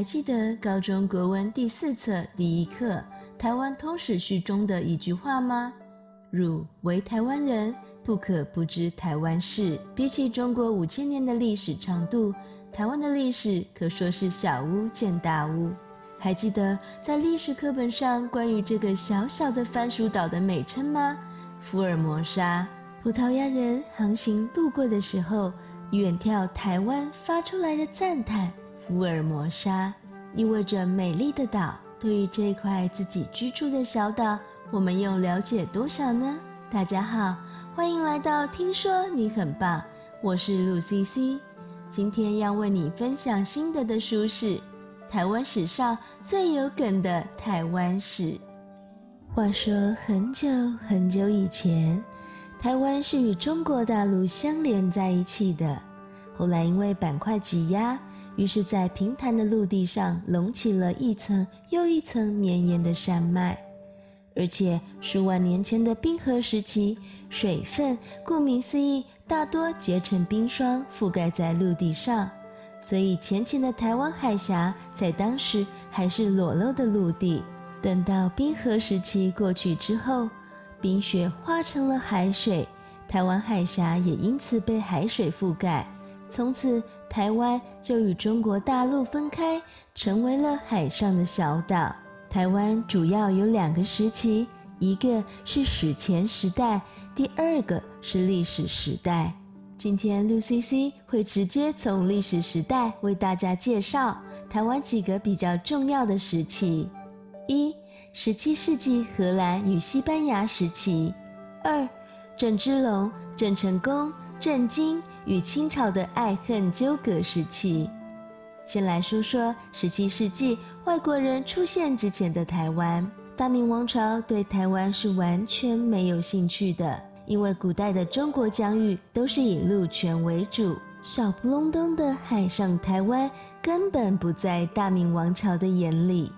还记得高中国文第四册第一课《台湾通史序》中的一句话吗？汝为台湾人，不可不知台湾事。比起中国五千年的历史长度，台湾的历史可说是小巫见大巫。还记得在历史课本上关于这个小小的番薯岛的美称吗？福尔摩沙。葡萄牙人航行路过的时候，远眺台湾发出来的赞叹。福尔摩沙意味着美丽的岛。对于这块自己居住的小岛，我们又了解多少呢？大家好，欢迎来到听说你很棒，我是陆 CC。今天要为你分享心得的书是《台湾史上最有梗的台湾史》。话说很久很久以前，台湾是与中国大陆相连在一起的，后来因为板块挤压。于是，在平坦的陆地上隆起了一层又一层绵延的山脉，而且数万年前的冰河时期，水分顾名思义，大多结成冰霜，覆盖在陆地上，所以浅浅的台湾海峡在当时还是裸露的陆地。等到冰河时期过去之后，冰雪化成了海水，台湾海峡也因此被海水覆盖。从此，台湾就与中国大陆分开，成为了海上的小岛。台湾主要有两个时期，一个是史前时代，第二个是历史时代。今天，Lu C C 会直接从历史时代为大家介绍台湾几个比较重要的时期：一、十七世纪荷兰与西班牙时期；二、郑芝龙、郑成功、郑经。与清朝的爱恨纠葛时期，先来说说十七世纪外国人出现之前的台湾。大明王朝对台湾是完全没有兴趣的，因为古代的中国疆域都是以陆权为主，小不隆咚的海上台湾根本不在大明王朝的眼里。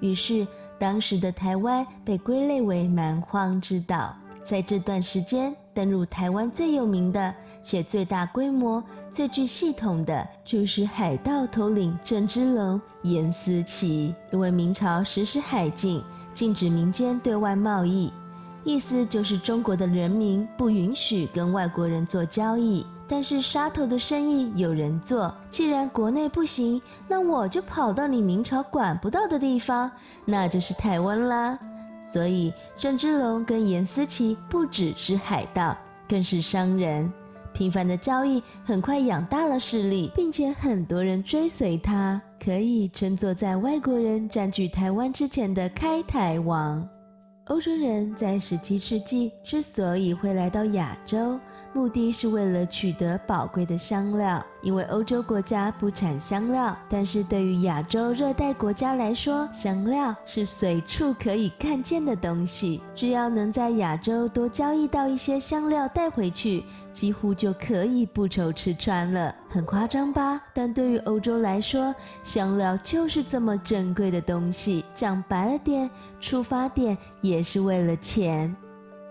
于是，当时的台湾被归类为蛮荒之岛。在这段时间，登陆台湾最有名的且最大规模、最具系统的，就是海盗头领郑芝龙、颜思齐。因为明朝实施海禁，禁止民间对外贸易，意思就是中国的人民不允许跟外国人做交易。但是杀头的生意有人做，既然国内不行，那我就跑到你明朝管不到的地方，那就是台湾啦。所以，郑芝龙跟严思琪不只是海盗，更是商人。频繁的交易很快养大了势力，并且很多人追随他，可以称作在外国人占据台湾之前的开台王。欧洲人在十七世纪之所以会来到亚洲，目的是为了取得宝贵的香料，因为欧洲国家不产香料，但是对于亚洲热带国家来说，香料是随处可以看见的东西。只要能在亚洲多交易到一些香料带回去，几乎就可以不愁吃穿了。很夸张吧？但对于欧洲来说，香料就是这么珍贵的东西。讲白了点，出发点也是为了钱。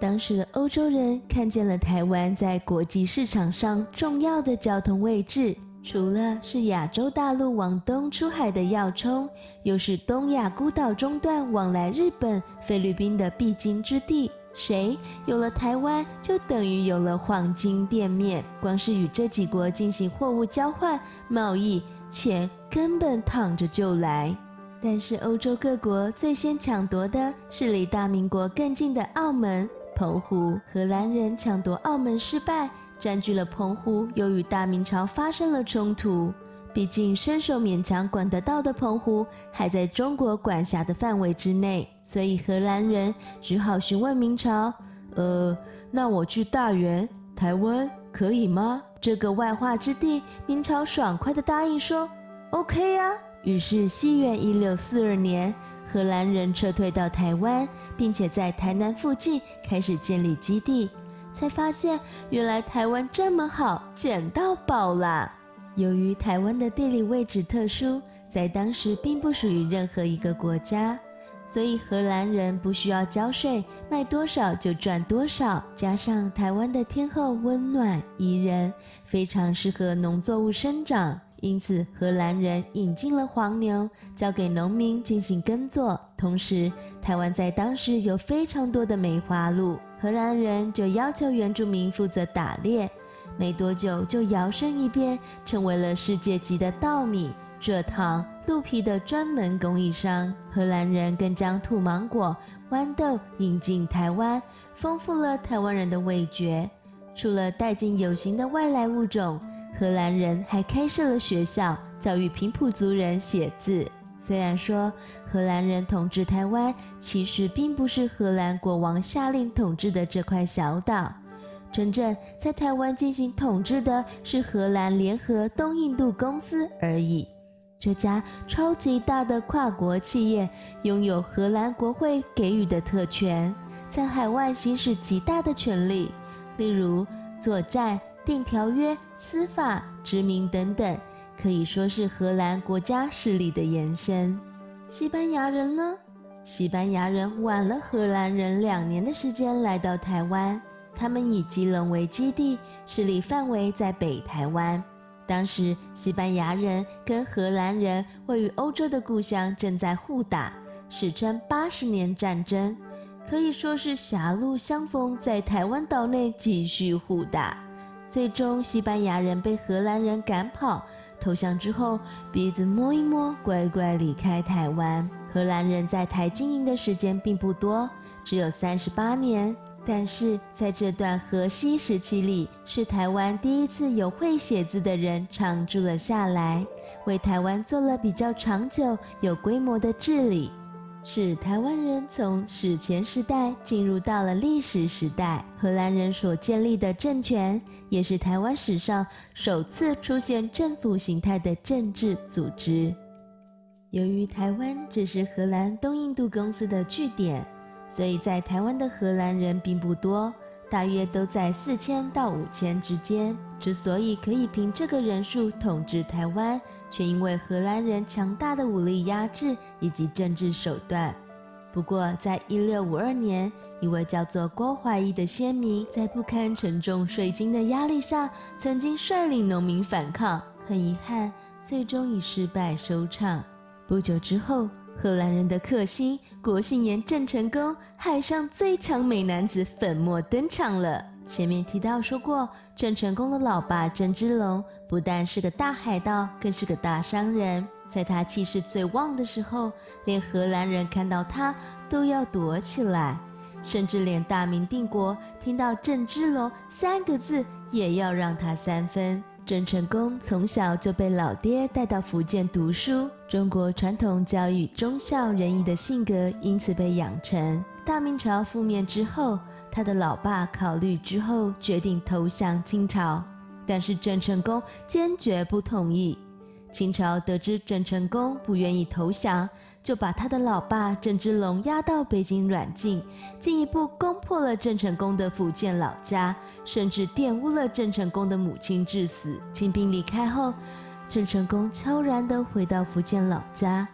当时的欧洲人看见了台湾在国际市场上重要的交通位置，除了是亚洲大陆往东出海的要冲，又是东亚孤岛中段往来日本、菲律宾的必经之地。谁有了台湾，就等于有了黄金店面，光是与这几国进行货物交换、贸易，钱根本躺着就来。但是欧洲各国最先抢夺的是离大明国更近的澳门。澎湖，荷兰人抢夺澳门失败，占据了澎湖，又与大明朝发生了冲突。毕竟伸手勉强管得到的澎湖还在中国管辖的范围之内，所以荷兰人只好询问明朝：“呃，那我去大员台湾可以吗？”这个外化之地，明朝爽快地答应说：“OK 呀。”于是西元一六四二年。荷兰人撤退到台湾，并且在台南附近开始建立基地，才发现原来台湾这么好，捡到宝啦！由于台湾的地理位置特殊，在当时并不属于任何一个国家，所以荷兰人不需要交税，卖多少就赚多少。加上台湾的天候温暖宜人，非常适合农作物生长。因此荷兰人引进了黄牛，交给农民进行耕作。同时，台湾在当时有非常多的梅花鹿，荷兰人就要求原住民负责打猎。没多久，就摇身一变，成为了世界级的稻米、蔗糖、鹿皮的专门供应商。荷兰人更将土芒果、豌豆引进台湾，丰富了台湾人的味觉。除了带进有形的外来物种，荷兰人还开设了学校，教育平埔族人写字。虽然说荷兰人统治台湾，其实并不是荷兰国王下令统治的这块小岛。真正在台湾进行统治的是荷兰联合东印度公司而已。这家超级大的跨国企业拥有荷兰国会给予的特权，在海外行使极大的权力，例如作战、订条约、司法、殖民等等，可以说是荷兰国家势力的延伸。西班牙人呢？西班牙人晚了荷兰人两年的时间来到台湾。他们以基隆为基地，势力范围在北台湾。当时，西班牙人跟荷兰人位于欧洲的故乡正在互打，史称八十年战争，可以说是狭路相逢，在台湾岛内继续互打。最终，西班牙人被荷兰人赶跑，投降之后，鼻子摸一摸，乖乖离开台湾。荷兰人在台经营的时间并不多，只有三十八年。但是在这段荷西时期里，是台湾第一次有会写字的人常驻了下来，为台湾做了比较长久、有规模的治理，使台湾人从史前时代进入到了历史时代。荷兰人所建立的政权，也是台湾史上首次出现政府形态的政治组织。由于台湾只是荷兰东印度公司的据点。所以在台湾的荷兰人并不多，大约都在四千到五千之间。之所以可以凭这个人数统治台湾，却因为荷兰人强大的武力压制以及政治手段。不过，在一六五二年，一位叫做郭怀义的先民，在不堪沉重税金的压力下，曾经率领农民反抗，很遗憾，最终以失败收场。不久之后，荷兰人的克星国信言郑成功，海上最强美男子粉墨登场了。前面提到说过，郑成功的老爸郑芝龙不但是个大海盗，更是个大商人。在他气势最旺的时候，连荷兰人看到他都要躲起来，甚至连大明帝国听到郑芝龙三个字，也要让他三分。郑成功从小就被老爹带到福建读书，中国传统教育忠孝仁义的性格因此被养成。大明朝覆灭之后，他的老爸考虑之后决定投降清朝，但是郑成功坚决不同意。清朝得知郑成功不愿意投降，就把他的老爸郑芝龙押到北京软禁，进一步攻破了郑成功的福建老家，甚至玷污了郑成功的母亲致死。清兵离开后，郑成功悄然地回到福建老家，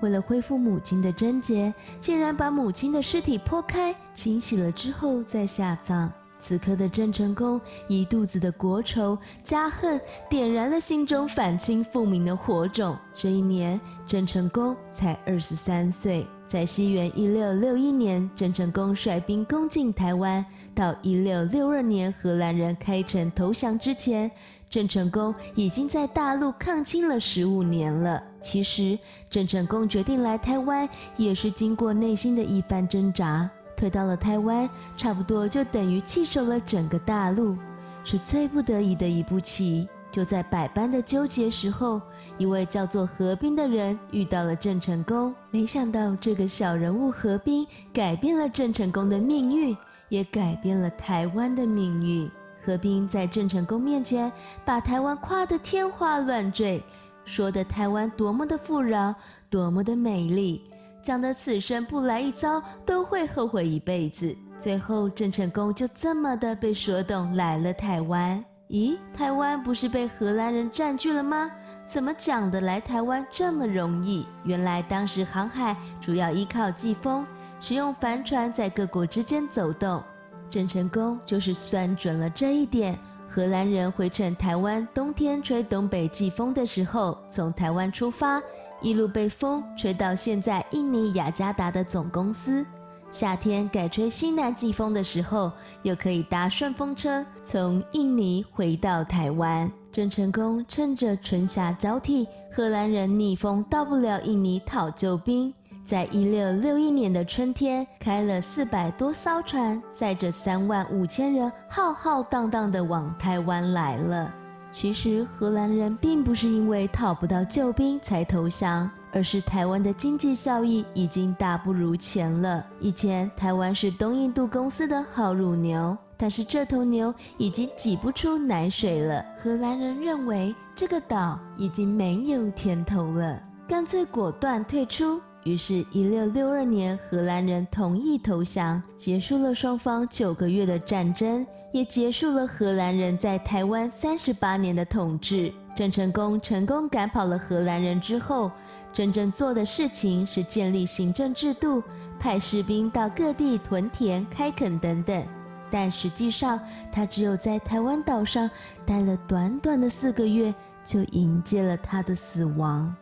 为了恢复母亲的贞洁，竟然把母亲的尸体剖开，清洗了之后再下葬。此刻的郑成功一肚子的国仇家恨，点燃了心中反清复明的火种。这一年，郑成功才二十三岁。在西元一六六一年，郑成功率兵攻进台湾，到一六六二年荷兰人开城投降之前，郑成功已经在大陆抗清了十五年了。其实，郑成功决定来台湾，也是经过内心的一番挣扎。退到了台湾，差不多就等于弃守了整个大陆，是最不得已的一步棋。就在百般的纠结时候，一位叫做何斌的人遇到了郑成功。没想到这个小人物何斌改变了郑成功的命运，也改变了台湾的命运。何斌在郑成功面前把台湾夸得天花乱坠，说的台湾多么的富饶，多么的美丽。讲的此生不来一遭都会后悔一辈子。最后，郑成功就这么的被说动来了台湾。咦，台湾不是被荷兰人占据了吗？怎么讲的来台湾这么容易？原来当时航海主要依靠季风，使用帆船在各国之间走动。郑成功就是算准了这一点，荷兰人会趁台湾，冬天吹东北季风的时候，从台湾出发，一路被风吹到现在印尼雅加达的总公司。夏天改吹西南季风的时候，又可以搭顺风车从印尼回到台湾。郑成功趁着春夏交替，荷兰人逆风到不了印尼讨救兵，在一六六一年的春天，开了四百多艘船，载着三万五千人，浩浩荡荡地往台湾来了。其实荷兰人并不是因为讨不到救兵才投降。而是台湾的经济效益已经大不如前了。以前台湾是东印度公司的好乳牛，但是这头牛已经挤不出奶水了。荷兰人认为这个岛已经没有甜头了，干脆果断退出。于是，一六六二年，荷兰人同意投降，结束了双方九个月的战争，也结束了荷兰人在台湾三十八年的统治。郑成功成功赶跑了荷兰人之后，真正做的事情是建立行政制度，派士兵到各地屯田、开垦等等。但实际上，他只有在台湾岛上待了短短的四个月，就迎接了他的死亡。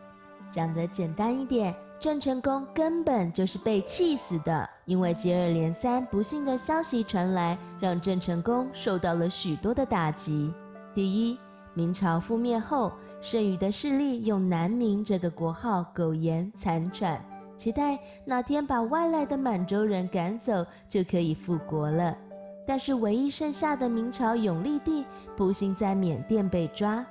讲得简单一点，郑成功根本就是被气死的，因为接二连三不幸的消息传来，让郑成功受到了许多的打击。第一，明朝覆灭后。剩余的势力用南明这个国号苟延残喘，期待哪天把外来的满洲人赶走就可以复国了。但是唯一剩下的明朝永历帝不幸在缅甸被抓，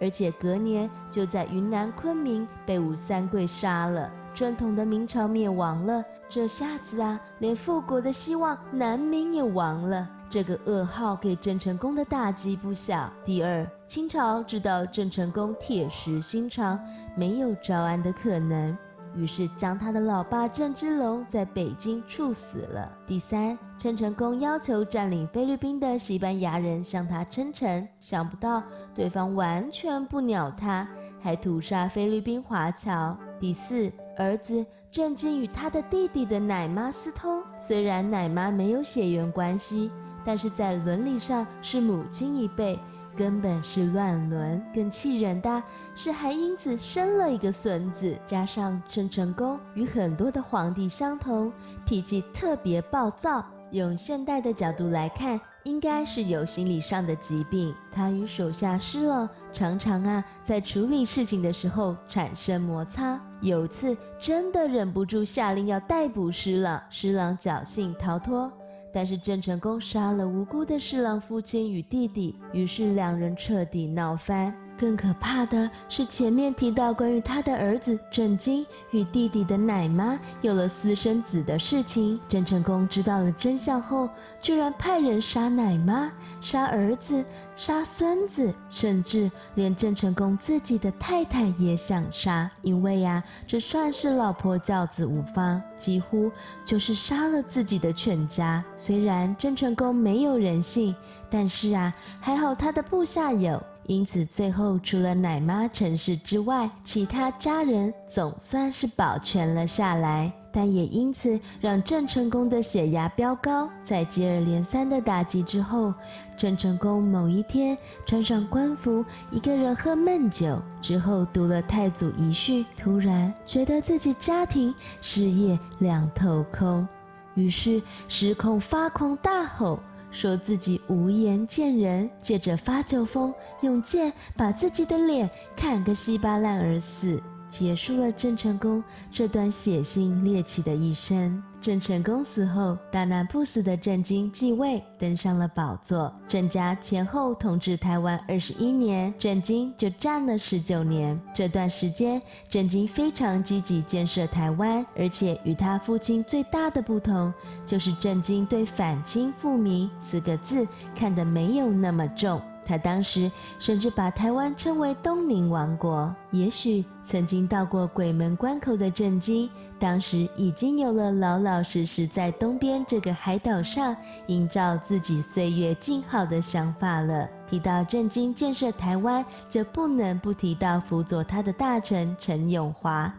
而且隔年就在云南昆明被吴三桂杀了。正统的明朝灭亡了，这下子啊，连复国的希望南明也亡了。这个噩耗给郑成功的打击不小。第二，清朝知道郑成功铁石心肠，没有招安的可能，于是将他的老爸郑芝龙在北京处死了。第三，郑成功要求占领菲律宾的西班牙人向他称臣，想不到对方完全不鸟他，还屠杀菲律宾华侨。第四，儿子郑经与他的弟弟的奶妈私通，虽然奶妈没有血缘关系。但是在伦理上是母亲一辈，根本是乱伦。更气人的是，还因此生了一个孙子。加上郑成功与很多的皇帝相同，脾气特别暴躁。用现代的角度来看，应该是有心理上的疾病。他与手下失了常常啊，在处理事情的时候产生摩擦。有次真的忍不住下令要逮捕施琅，施琅侥幸逃脱。但是郑成功杀了无辜的施琅父亲与弟弟，于是两人彻底闹翻。更可怕的是，前面提到关于他的儿子郑经与弟弟的奶妈有了私生子的事情。郑成功知道了真相后，居然派人杀奶妈、杀儿子、杀孙子，甚至连郑成功自己的太太也想杀。因为呀，这算是老婆教子无方，几乎就是杀了自己的全家。虽然郑成功没有人性，但是啊，还好他的部下有。因此，最后除了奶妈陈氏之外，其他家人总算是保全了下来。但也因此让郑成功的血压飙高。在接二连三的打击之后，郑成功某一天穿上官服，一个人喝闷酒，之后读了太祖遗训，突然觉得自己家庭、事业两头空，于是失控发狂大吼。说自己无颜见人，借着发酒疯，用剑把自己的脸砍个稀巴烂而死。结束了郑成功这段血腥猎奇的一生。郑成功死后，大难不死的郑经继位，登上了宝座。郑家前后统治台湾二十一年，郑经就占了十九年。这段时间，郑经非常积极建设台湾，而且与他父亲最大的不同，就是郑经对“反清复明”四个字看得没有那么重。他当时甚至把台湾称为东宁王国。也许曾经到过鬼门关口的郑经，当时已经有了老老实实在东边这个海岛上营造自己岁月静好的想法了。提到郑经建设台湾，就不能不提到辅佐他的大臣陈永华。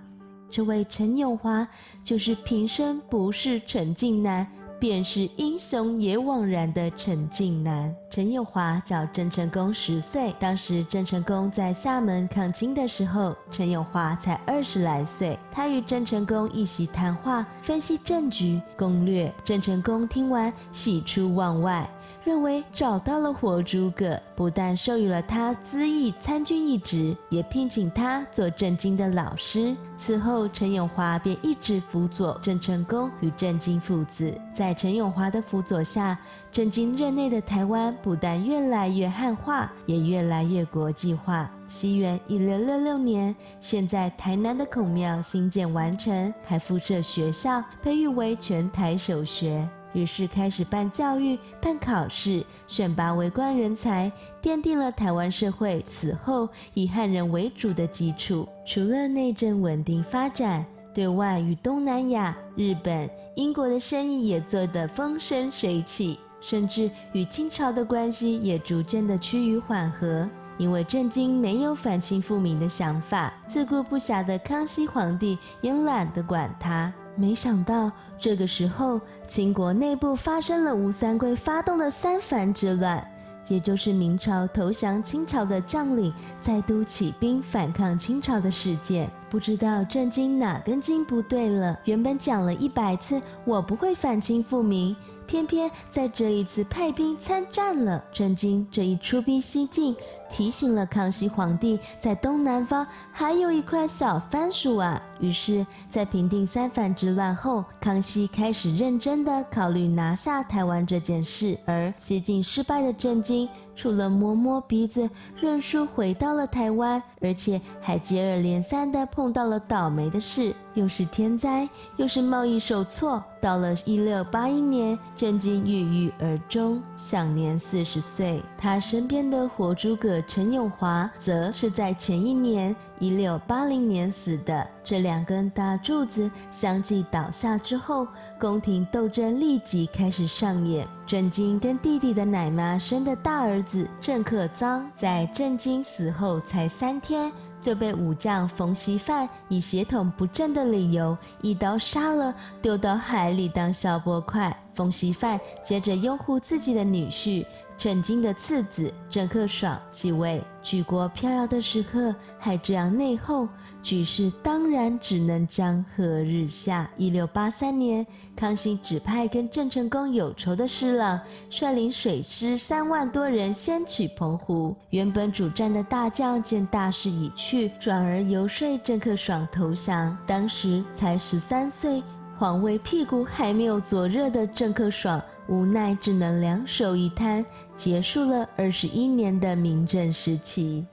这位陈永华就是平生不是陈近南。便是英雄也枉然的陈近南。陈友华叫郑成功十岁，当时郑成功在厦门抗清的时候，陈友华才二十来岁。他与郑成功一席谈话，分析政局攻略。郑成功听完，喜出望外。认为找到了活诸葛，不但授予了他资议参军一职，也聘请他做郑经的老师。此后，陈永华便一直辅佐郑成功与郑经父子。在陈永华的辅佐下，郑经任内的台湾不但越来越汉化，也越来越国际化。西元一六六六年，现在台南的孔庙新建完成，还附设学校，被誉为全台首学。于是开始办教育、办考试、选拔为官人才，奠定了台湾社会此后以汉人为主的基础。除了内政稳定发展，对外与东南亚、日本、英国的生意也做得风生水起，甚至与清朝的关系也逐渐的趋于缓和。因为郑经没有反清复明的想法，自顾不暇的康熙皇帝也懒得管他。没想到这个时候，清国内部发生了吴三桂发动的三藩之乱，也就是明朝投降清朝的将领再度起兵反抗清朝的事件。不知道郑经哪根筋不对了，原本讲了一百次我不会反清复明。偏偏在这一次派兵参战了，郑经这一出兵西进，提醒了康熙皇帝，在东南方还有一块小番薯啊。于是，在平定三藩之乱后，康熙开始认真的考虑拿下台湾这件事，而西进失败的郑经。除了摸摸鼻子认输回到了台湾，而且还接二连三的碰到了倒霉的事，又是天灾，又是贸易受挫。到了一六八一年，郑经郁郁而终，享年四十岁。他身边的活诸葛陈永华，则是在前一年一六八零年死的。这两根大柱子相继倒下之后，宫廷斗争立即开始上演。郑经跟弟弟的奶妈生的大儿子郑克臧，在郑经死后才三天，就被武将冯锡范以血统不正的理由一刀杀了，丢到海里当小波块。冯锡范接着拥护自己的女婿。郑经的次子郑克爽继位，举国飘摇的时刻还这样内讧，局势当然只能江河日下。一六八三年，康熙指派跟郑成功有仇的施琅率领水师三万多人先取澎湖。原本主战的大将见大势已去，转而游说郑克爽投降。当时才十三岁，皇位屁股还没有坐热的郑克爽。无奈只能两手一摊，结束了二十一年的明政时期。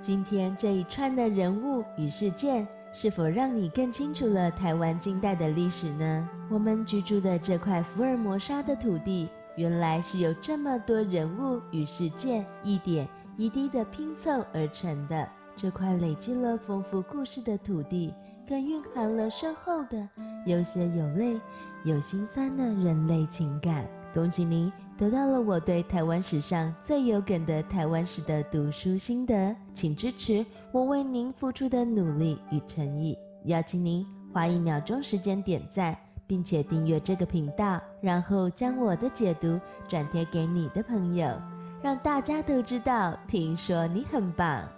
今天这一串的人物与事件，是否让你更清楚了台湾近代的历史呢？我们居住的这块福尔摩沙的土地，原来是由这么多人物与事件一点一滴的拼凑而成的。这块累积了丰富故事的土地，更蕴含了深厚的有血有泪。有心酸的人类情感，恭喜您得到了我对台湾史上最有梗的台湾史的读书心得，请支持我为您付出的努力与诚意。邀请您花一秒钟时间点赞，并且订阅这个频道，然后将我的解读转贴给你的朋友，让大家都知道。听说你很棒。